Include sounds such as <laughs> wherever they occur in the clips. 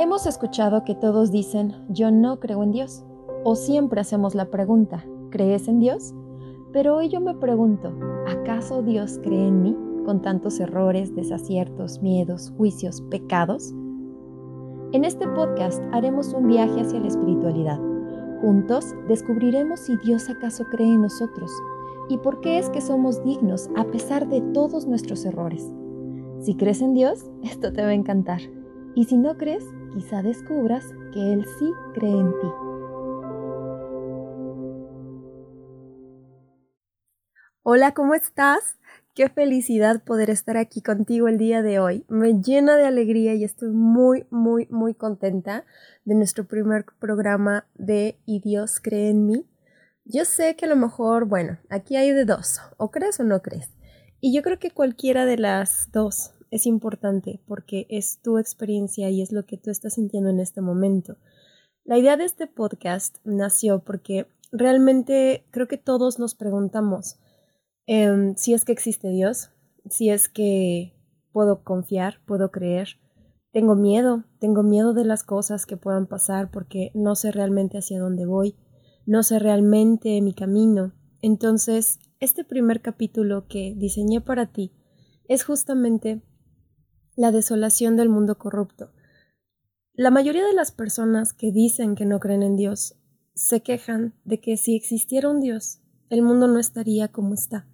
Hemos escuchado que todos dicen, yo no creo en Dios, o siempre hacemos la pregunta, ¿crees en Dios? Pero hoy yo me pregunto, ¿acaso Dios cree en mí con tantos errores, desaciertos, miedos, juicios, pecados? En este podcast haremos un viaje hacia la espiritualidad. Juntos descubriremos si Dios acaso cree en nosotros y por qué es que somos dignos a pesar de todos nuestros errores. Si crees en Dios, <laughs> esto te va a encantar. Y si no crees, quizá descubras que Él sí cree en ti. Hola, ¿cómo estás? Qué felicidad poder estar aquí contigo el día de hoy. Me llena de alegría y estoy muy, muy, muy contenta de nuestro primer programa de Y Dios cree en mí. Yo sé que a lo mejor, bueno, aquí hay de dos, o crees o no crees. Y yo creo que cualquiera de las dos es importante porque es tu experiencia y es lo que tú estás sintiendo en este momento. La idea de este podcast nació porque realmente creo que todos nos preguntamos em, si es que existe Dios, si es que puedo confiar, puedo creer. Tengo miedo, tengo miedo de las cosas que puedan pasar porque no sé realmente hacia dónde voy, no sé realmente mi camino. Entonces, este primer capítulo que diseñé para ti es justamente la desolación del mundo corrupto. La mayoría de las personas que dicen que no creen en Dios se quejan de que si existiera un Dios, el mundo no estaría como está.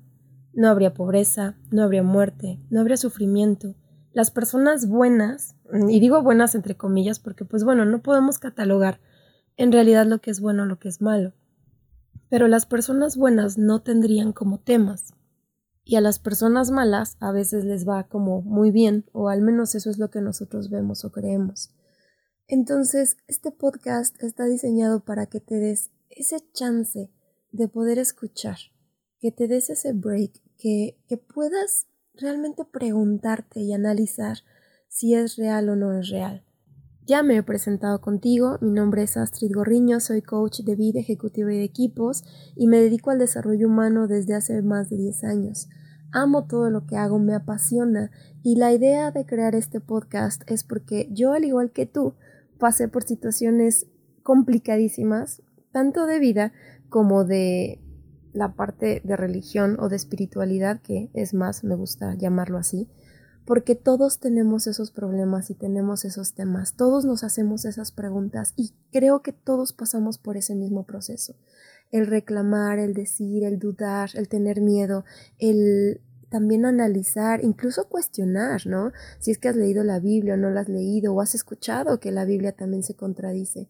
No habría pobreza, no habría muerte, no habría sufrimiento. Las personas buenas, y digo buenas entre comillas porque pues bueno, no podemos catalogar en realidad lo que es bueno o lo que es malo. Pero las personas buenas no tendrían como temas y a las personas malas a veces les va como muy bien, o al menos eso es lo que nosotros vemos o creemos. Entonces, este podcast está diseñado para que te des ese chance de poder escuchar, que te des ese break, que, que puedas realmente preguntarte y analizar si es real o no es real. Ya me he presentado contigo, mi nombre es Astrid Gorriño, soy coach de vida ejecutiva y de equipos y me dedico al desarrollo humano desde hace más de 10 años. Amo todo lo que hago, me apasiona y la idea de crear este podcast es porque yo, al igual que tú, pasé por situaciones complicadísimas, tanto de vida como de la parte de religión o de espiritualidad, que es más, me gusta llamarlo así, porque todos tenemos esos problemas y tenemos esos temas, todos nos hacemos esas preguntas y creo que todos pasamos por ese mismo proceso. El reclamar, el decir, el dudar, el tener miedo, el también analizar, incluso cuestionar, ¿no? Si es que has leído la Biblia o no la has leído o has escuchado que la Biblia también se contradice.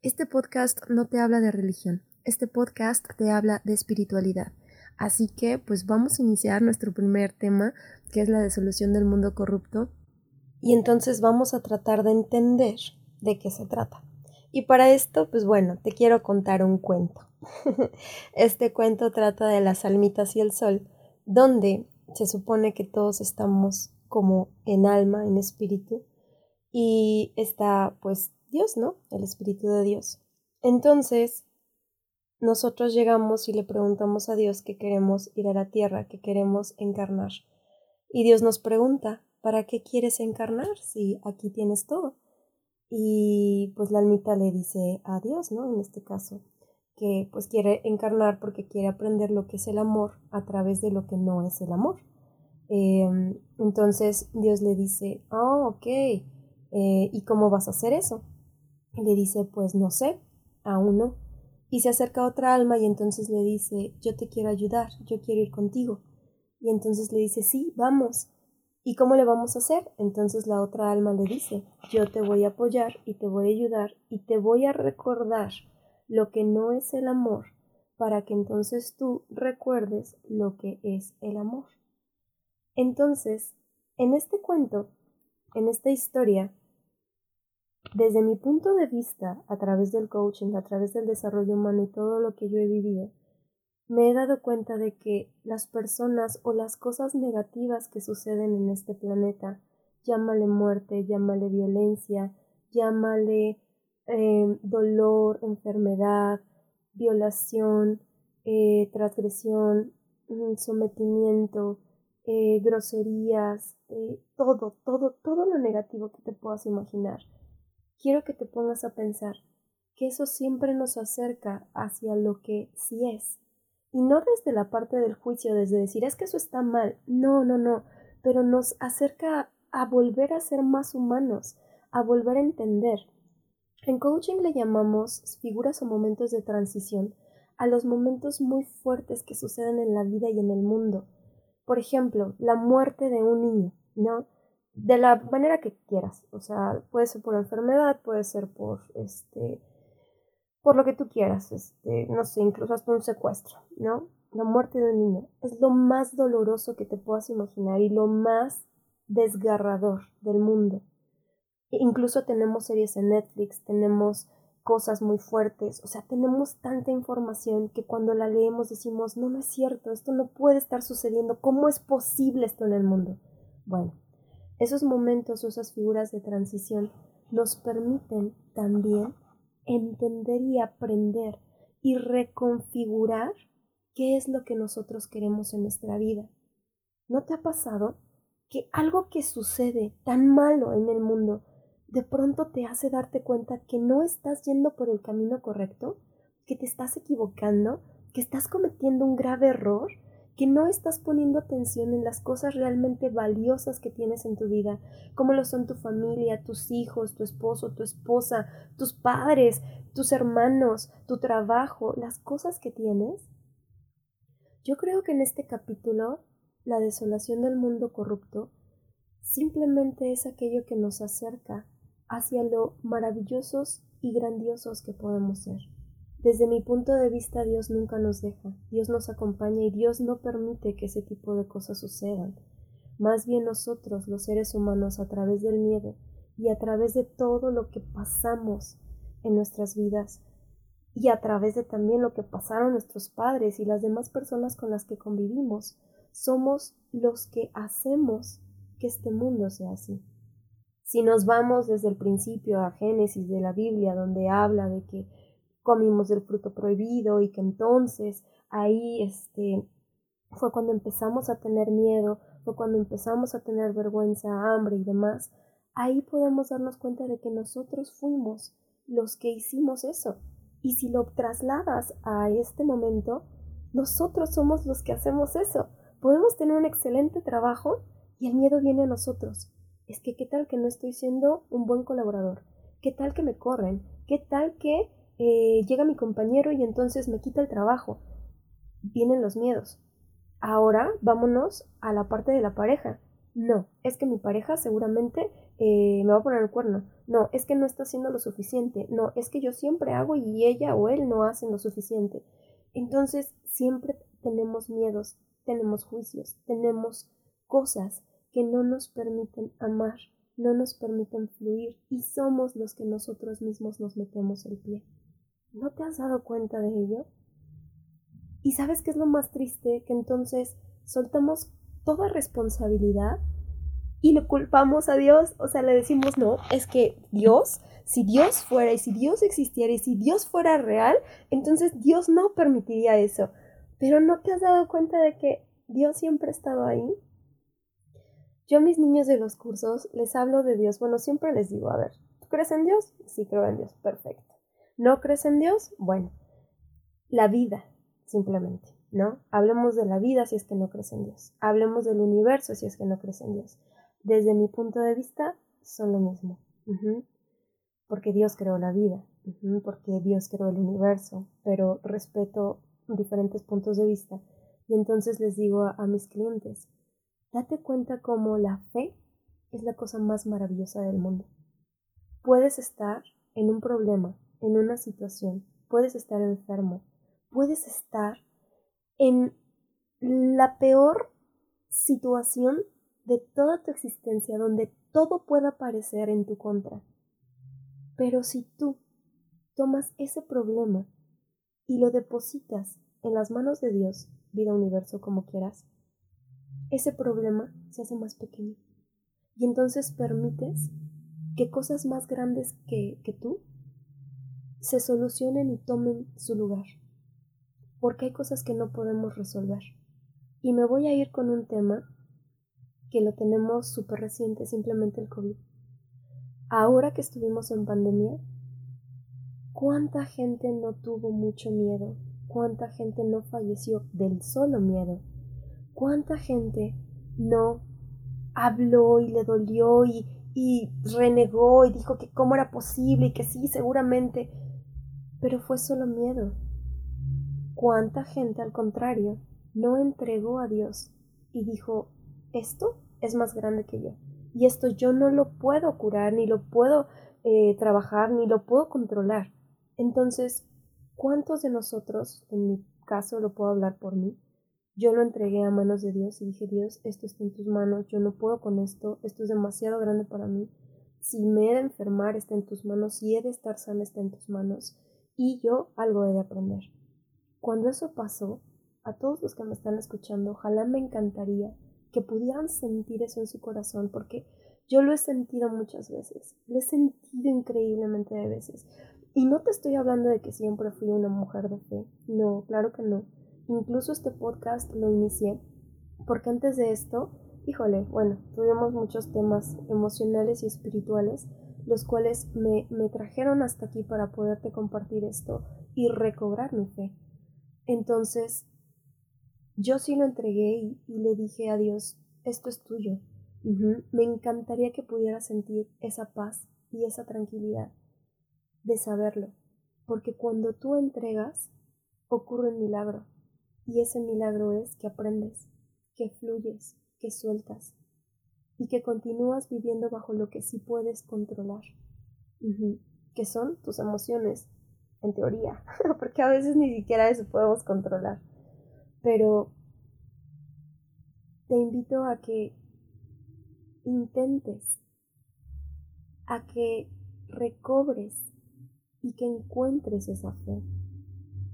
Este podcast no te habla de religión, este podcast te habla de espiritualidad. Así que pues vamos a iniciar nuestro primer tema, que es la desolución del mundo corrupto, y entonces vamos a tratar de entender de qué se trata. Y para esto, pues bueno, te quiero contar un cuento. <laughs> este cuento trata de las almitas y el sol, donde se supone que todos estamos como en alma, en espíritu, y está pues Dios, ¿no? El Espíritu de Dios. Entonces, nosotros llegamos y le preguntamos a Dios que queremos ir a la tierra, que queremos encarnar. Y Dios nos pregunta, ¿para qué quieres encarnar si aquí tienes todo? Y pues la almita le dice a Dios, ¿no? En este caso, que pues quiere encarnar porque quiere aprender lo que es el amor a través de lo que no es el amor. Em, entonces Dios le dice, ah, ok, eh, ¿y cómo vas a hacer eso? Le dice, pues no sé, aún no. Y se acerca otra alma y entonces le dice, yo te quiero ayudar, yo quiero ir contigo. Y entonces le dice, sí, vamos. ¿Y cómo le vamos a hacer? Entonces la otra alma le dice, yo te voy a apoyar y te voy a ayudar y te voy a recordar lo que no es el amor, para que entonces tú recuerdes lo que es el amor. Entonces, en este cuento, en esta historia, desde mi punto de vista, a través del coaching, a través del desarrollo humano y todo lo que yo he vivido, me he dado cuenta de que las personas o las cosas negativas que suceden en este planeta, llámale muerte, llámale violencia, llámale Em, dolor, enfermedad, violación, eh, transgresión, mm, sometimiento, eh, groserías, eh, todo, todo, todo lo negativo que te puedas imaginar. quiero que te pongas a pensar que eso siempre nos acerca hacia lo que sí es. Y no desde la parte del juicio, desde decir es que eso está mal. No, no, no. Pero nos acerca a volver a ser más humanos, a volver a entender. En coaching le llamamos figuras o momentos de transición a los momentos muy fuertes que suceden en la vida y en el mundo. Por ejemplo, la muerte de un niño, ¿no? De la manera que quieras. O sea, puede ser por enfermedad, puede ser por este por lo que tú quieras, este, no sé, incluso hasta un secuestro, ¿no? La muerte de un niño es lo más doloroso que te puedas imaginar y lo más desgarrador del mundo. Incluso tenemos series en Netflix, tenemos cosas muy fuertes, o sea, tenemos tanta información que cuando la leemos decimos, no, no es cierto, esto no puede estar sucediendo, ¿cómo es posible esto en el mundo? Bueno, esos momentos o esas figuras de transición nos permiten también entender y aprender y reconfigurar qué es lo que nosotros queremos en nuestra vida. ¿No te ha pasado que algo que sucede tan malo en el mundo de pronto te hace darte cuenta que no estás yendo por el camino correcto, que te estás equivocando, que estás cometiendo un grave error que no estás poniendo atención en las cosas realmente valiosas que tienes en tu vida, como lo son tu familia, tus hijos, tu esposo, tu esposa, tus padres, tus hermanos, tu trabajo, las cosas que tienes. Yo creo que en este capítulo, la desolación del mundo corrupto, simplemente es aquello que nos acerca hacia lo maravillosos y grandiosos que podemos ser. Desde mi punto de vista, Dios nunca nos deja, Dios nos acompaña y Dios no permite que ese tipo de cosas sucedan. Más bien nosotros, los seres humanos, a través del miedo y a través de todo lo que pasamos en nuestras vidas y a través de también lo que pasaron nuestros padres y las demás personas con las que convivimos, somos los que hacemos que este mundo sea así. Si nos vamos desde el principio a Génesis de la Biblia, donde habla de que comimos del fruto prohibido y que entonces ahí este fue cuando empezamos a tener miedo, fue cuando empezamos a tener vergüenza, hambre y demás, ahí podemos darnos cuenta de que nosotros fuimos los que hicimos eso. Y si lo trasladas a este momento, nosotros somos los que hacemos eso. Podemos tener un excelente trabajo y el miedo viene a nosotros. Es que qué tal que no estoy siendo un buen colaborador, qué tal que me corren, qué tal que eh, llega mi compañero y entonces me quita el trabajo. Vienen los miedos. Ahora vámonos a la parte de la pareja. No, es que mi pareja seguramente eh, me va a poner el cuerno. No, es que no está haciendo lo suficiente. No, es que yo siempre hago y ella o él no hacen lo suficiente. Entonces siempre tenemos miedos, tenemos juicios, tenemos cosas que no nos permiten amar, no nos permiten fluir y somos los que nosotros mismos nos metemos el pie. ¿No te has dado cuenta de ello? Y sabes qué es lo más triste, que entonces soltamos toda responsabilidad y le culpamos a Dios, o sea, le decimos, no, es que Dios, si Dios fuera y si Dios existiera y si Dios fuera real, entonces Dios no permitiría eso. Pero ¿no te has dado cuenta de que Dios siempre ha estado ahí? Yo a mis niños de los cursos les hablo de Dios, bueno, siempre les digo, a ver, ¿tú crees en Dios? Sí, creo en Dios, perfecto. ¿No crees en Dios? Bueno, la vida, simplemente, ¿no? Hablemos de la vida si es que no crees en Dios. Hablemos del universo si es que no crees en Dios. Desde mi punto de vista, son lo mismo. Porque Dios creó la vida, porque Dios creó el universo, pero respeto diferentes puntos de vista. Y entonces les digo a mis clientes, date cuenta cómo la fe es la cosa más maravillosa del mundo. Puedes estar en un problema, en una situación, puedes estar enfermo, puedes estar en la peor situación de toda tu existencia, donde todo pueda aparecer en tu contra. Pero si tú tomas ese problema y lo depositas en las manos de Dios, vida universo como quieras, ese problema se hace más pequeño. Y entonces permites que cosas más grandes que, que tú se solucionen y tomen su lugar. Porque hay cosas que no podemos resolver. Y me voy a ir con un tema que lo tenemos súper reciente, simplemente el COVID. ahora que estuvimos en pandemia, ¿cuánta gente no tuvo mucho miedo? ¿Cuánta gente no falleció del solo miedo? ¿Cuánta gente no habló y le dolió y, renegó y dijo que cómo era posible y que sí, seguramente, pero fue solo miedo? ¿Cuánta gente, al contrario, no entregó a Dios y dijo, esto es más grande que yo? Y esto yo no lo puedo curar, ni lo puedo eh, trabajar, ni lo puedo controlar. Entonces, ¿cuántos de nosotros, en mi caso lo puedo hablar por mí, yo lo entregué a manos de Dios y dije, Dios, esto está en tus manos, yo no puedo con esto, esto es demasiado grande para mí. Si me he de enfermar, está en tus manos, si he de estar sana, está en tus manos. Y yo algo he de aprender. Cuando eso pasó, a todos los que me están escuchando, ojalá me encantaría que pudieran sentir eso en su corazón, porque yo lo he sentido muchas veces, lo he sentido increíblemente de veces. Y no te estoy hablando de que siempre fui una mujer de fe, no, claro que no. Incluso este podcast lo inicié porque antes de esto, híjole, bueno, tuvimos muchos temas emocionales y espirituales, los cuales me, me trajeron hasta aquí para poderte compartir esto y recobrar mi fe. Entonces, yo sí lo entregué y, le dije a Dios, esto es tuyo. Me encantaría que pudiera sentir esa paz y esa tranquilidad de saberlo, porque cuando tú entregas, ocurre un milagro, y ese milagro es que aprendes, que fluyes, que sueltas, y que continúas viviendo bajo lo que sí puedes controlar, que son tus emociones, en teoría, <laughs> porque a veces ni siquiera eso podemos controlar. Pero te invito a que intentes, a que recobres y que encuentres esa fe.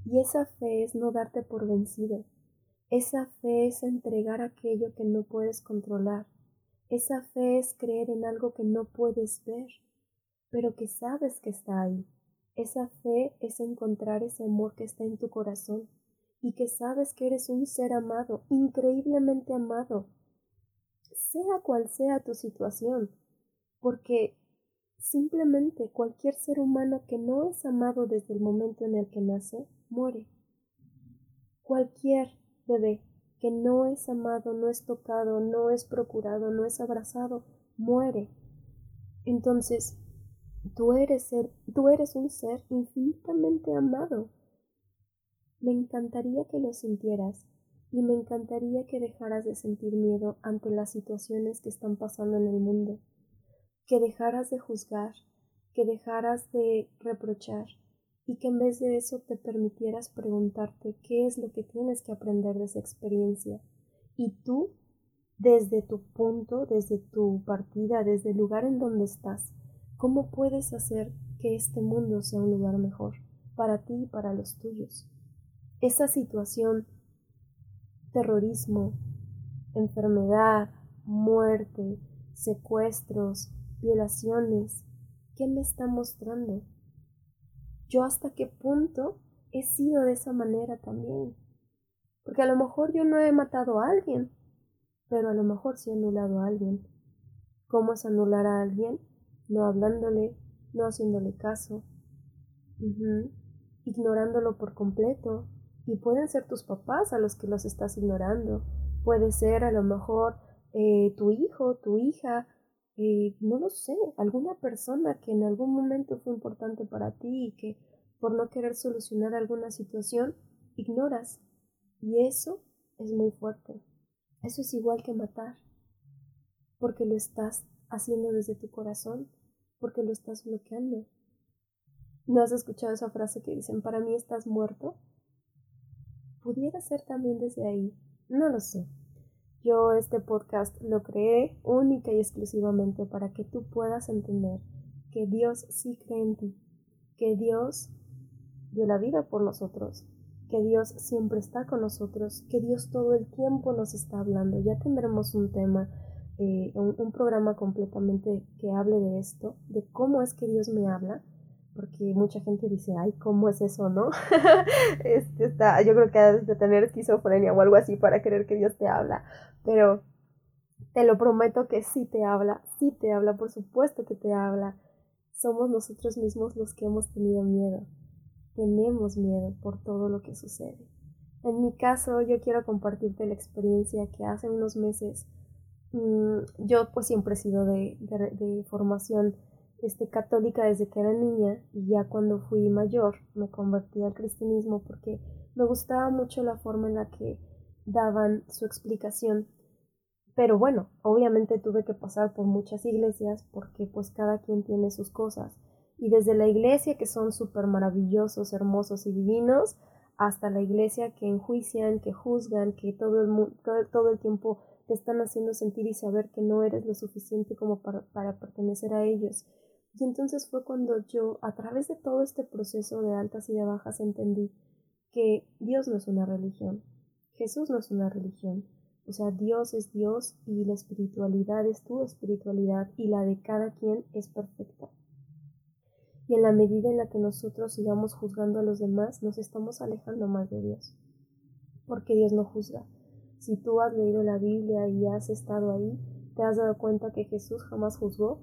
Y esa fe es no darte por vencido. Esa fe es entregar aquello que no puedes controlar. Esa fe es creer en algo que no puedes ver, pero que sabes que está ahí. Esa fe es encontrar ese amor que está en tu corazón y que sabes que eres un ser amado, increíblemente amado, sea cual sea tu situación, porque simplemente cualquier ser humano que no es amado desde el momento en el que nace, muere. Cualquier bebé que no es amado, no es tocado, no es procurado, no es abrazado, muere. Entonces, tú eres, ser, tú eres un ser infinitamente amado me encantaría que lo sintieras y me encantaría que dejaras de sentir miedo ante las situaciones que están pasando en el mundo, que dejaras de juzgar, que dejaras de reprochar y que en vez de eso te permitieras preguntarte qué es lo que tienes que aprender de esa experiencia. Y tú desde tu punto, desde tu partida, desde el lugar en donde estás, cómo puedes hacer que este mundo sea un lugar mejor para ti y para los tuyos esa situación, terrorismo, enfermedad, muerte, secuestros, violaciones, ¿qué me está mostrando? Yo hasta qué punto he sido de esa manera también. Porque a lo mejor yo no he matado a alguien, pero a lo mejor sí he anulado a alguien. ¿Cómo es anular a alguien? No hablándole, no haciéndole caso, ignorándolo por completo, y pueden ser tus papás a los que los estás ignorando. Puede ser a lo mejor eh, tu hijo, tu hija, no lo sé, alguna persona que en algún momento fue importante para ti y que por no querer solucionar alguna situación, ignoras. Y eso es muy fuerte. Eso es igual que matar. Porque lo estás haciendo desde tu corazón, porque lo estás bloqueando. ¿No has escuchado esa frase que dicen, para mí estás muerto? pudiera ser también desde ahí. No lo sé. Yo este podcast lo creé única y exclusivamente para que tú puedas entender que Dios sí cree en ti, que Dios dio la vida por nosotros, que Dios siempre está con nosotros, que Dios todo el tiempo nos está hablando. Ya tendremos un tema, eh, un programa completamente que hable de esto, de cómo es que Dios me habla porque mucha gente dice, ay, ¿cómo es eso, no? <laughs> este está, yo creo que has de tener esquizofrenia o algo así para creer que Dios te habla, pero Te lo prometo que sí te habla, sí te habla, por supuesto que te habla. Somos nosotros mismos los que hemos tenido miedo. Tenemos miedo por todo lo que sucede. En mi caso, yo quiero compartirte la experiencia que hace unos meses mm, yo pues siempre he sido de, de, formación este, católica desde que era niña y ya cuando fui mayor me convertí al cristianismo porque me gustaba mucho la forma en la que daban su explicación. Pero bueno, obviamente tuve que pasar por muchas iglesias porque pues cada quien tiene sus cosas. Y desde la iglesia que son súper maravillosos, hermosos y divinos, hasta la iglesia que enjuician, que juzgan, que todo el, todo, el tiempo te están haciendo sentir y saber que no eres lo suficiente como para, para pertenecer a ellos. Y entonces fue cuando yo, a través de todo este proceso de altas y de bajas, entendí que Dios no es una religión, Jesús no es una religión, o sea, Dios es Dios y la espiritualidad es tu espiritualidad y la de cada quien es perfecta. Y en la medida en la que nosotros sigamos juzgando a los demás, nos estamos alejando más de Dios. Porque Dios no juzga. Si tú has leído la Biblia y has estado ahí, te has dado cuenta que Jesús jamás juzgó,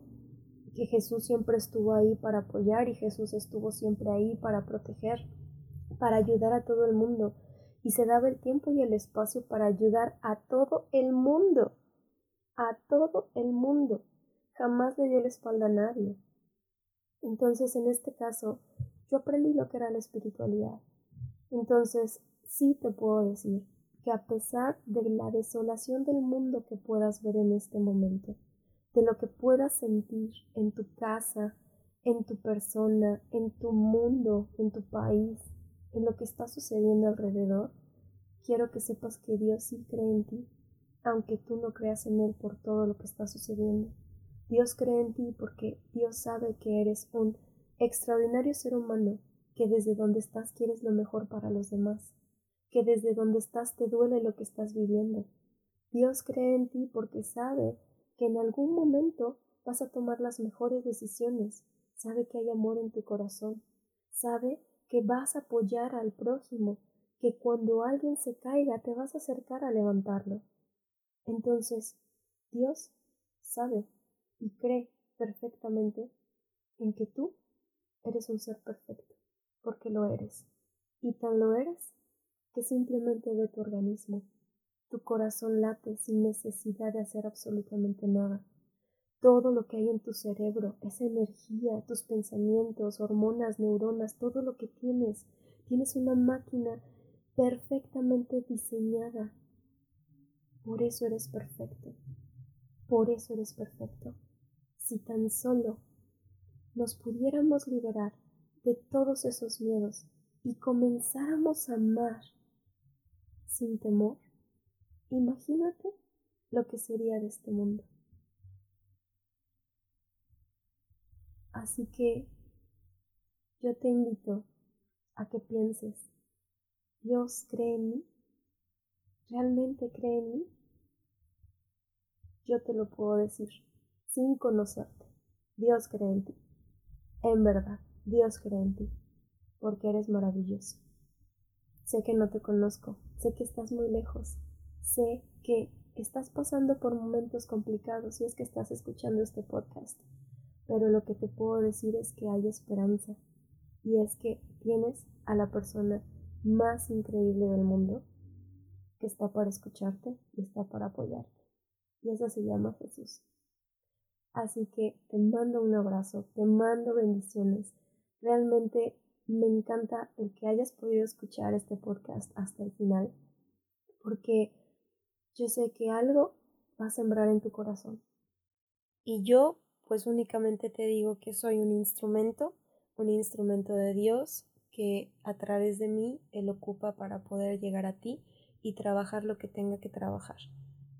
que Jesús siempre estuvo ahí para apoyar y Jesús estuvo siempre ahí para proteger, para ayudar a todo el mundo. Y se daba el tiempo y el espacio para ayudar a todo el mundo. A todo el mundo. Jamás le dio la espalda a nadie. Entonces, en este caso, yo aprendí lo que era la espiritualidad. Entonces, sí te puedo decir que a pesar de la desolación del mundo que puedas ver en este momento, de lo que puedas sentir en tu casa, en tu persona, en tu mundo, en tu país, en lo que está sucediendo alrededor, quiero que sepas que Dios sí cree en ti, aunque tú no creas en Él por todo lo que está sucediendo. Dios cree en ti porque Dios sabe que eres un extraordinario ser humano, que desde donde estás quieres lo mejor para los demás, que desde donde estás te duele lo que estás viviendo. Dios cree en ti porque sabe que en algún momento vas a tomar las mejores decisiones, sabe que hay amor en tu corazón, sabe que vas a apoyar al prójimo, que cuando alguien se caiga te vas a acercar a levantarlo. Entonces, Dios sabe y cree perfectamente en que tú eres un ser perfecto, porque lo eres. Y tan lo eres que simplemente ve tu organismo. Tu corazón late sin necesidad de hacer absolutamente nada. Todo lo que hay en tu cerebro, esa energía, tus pensamientos, hormonas, neuronas, todo lo que tienes, tienes una máquina perfectamente diseñada. Por eso eres perfecto. Por eso eres perfecto si tan solo nos pudiéramos liberar de todos esos miedos y comenzáramos a amar sin temor, imagínate lo que sería de este mundo. Así que yo te invito a que pienses, Dios cree en mí, realmente cree en mí. Yo te lo puedo decir sin conocerte. Dios cree en ti. En verdad, Dios cree en ti, porque eres maravilloso. Sé que no te conozco, sé que estás muy lejos, sé que estás pasando por momentos complicados si es que estás escuchando este podcast, pero lo que te puedo decir es que hay esperanza y es que tienes a la persona más increíble del mundo que está para escucharte y está para apoyarte. Y esa se llama Jesús. Así que te mando un abrazo, te mando bendiciones. Realmente me encanta el que hayas podido escuchar este podcast hasta el final, porque yo sé que algo va a sembrar en tu corazón. Y yo, pues únicamente te digo que soy un instrumento, un instrumento de Dios que a través de mí Él ocupa para poder llegar a ti y trabajar lo que tenga que trabajar.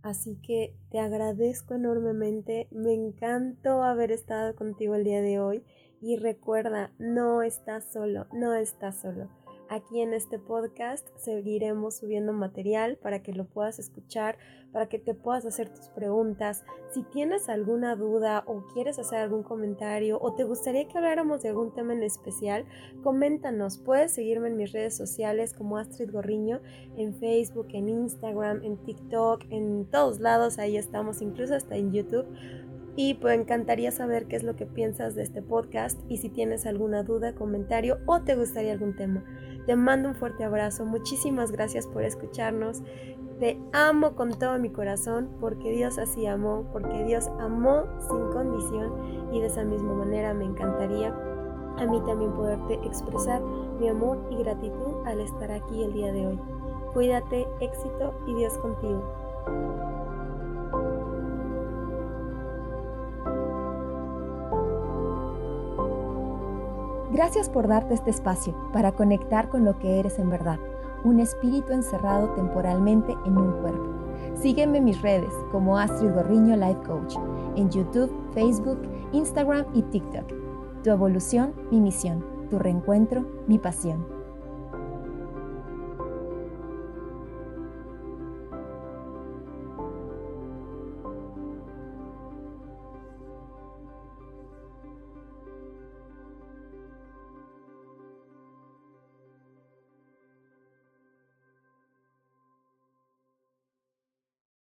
Así que te agradezco enormemente, me encantó haber estado contigo el día de hoy y recuerda, no estás solo, no estás solo. Aquí en este podcast seguiremos subiendo material para que lo puedas escuchar, para que te puedas hacer tus preguntas. Si tienes alguna duda o quieres hacer algún comentario o te gustaría que habláramos de algún tema en especial, coméntanos. Puedes seguirme en mis redes sociales como Astrid Gorriño, en Facebook, en Instagram, en TikTok, en todos lados. Ahí estamos, incluso hasta en YouTube y pues encantaría saber qué es lo que piensas de este podcast y si tienes alguna duda, comentario o te gustaría algún tema. Te mando un fuerte abrazo, muchísimas gracias por escucharnos. Te amo con todo mi corazón porque Dios así amó, porque Dios amó sin condición y de esa misma manera me encantaría a mí también poderte expresar mi amor y gratitud al estar aquí el día de hoy. Cuídate, éxito y Dios contigo. Gracias por darte este espacio para conectar con lo que eres en verdad, un espíritu encerrado temporalmente en un cuerpo. Sígueme en mis redes como Astrid Gorriño Life Coach, en YouTube, Facebook, Instagram y TikTok. Tu evolución, mi misión. Tu reencuentro, mi pasión.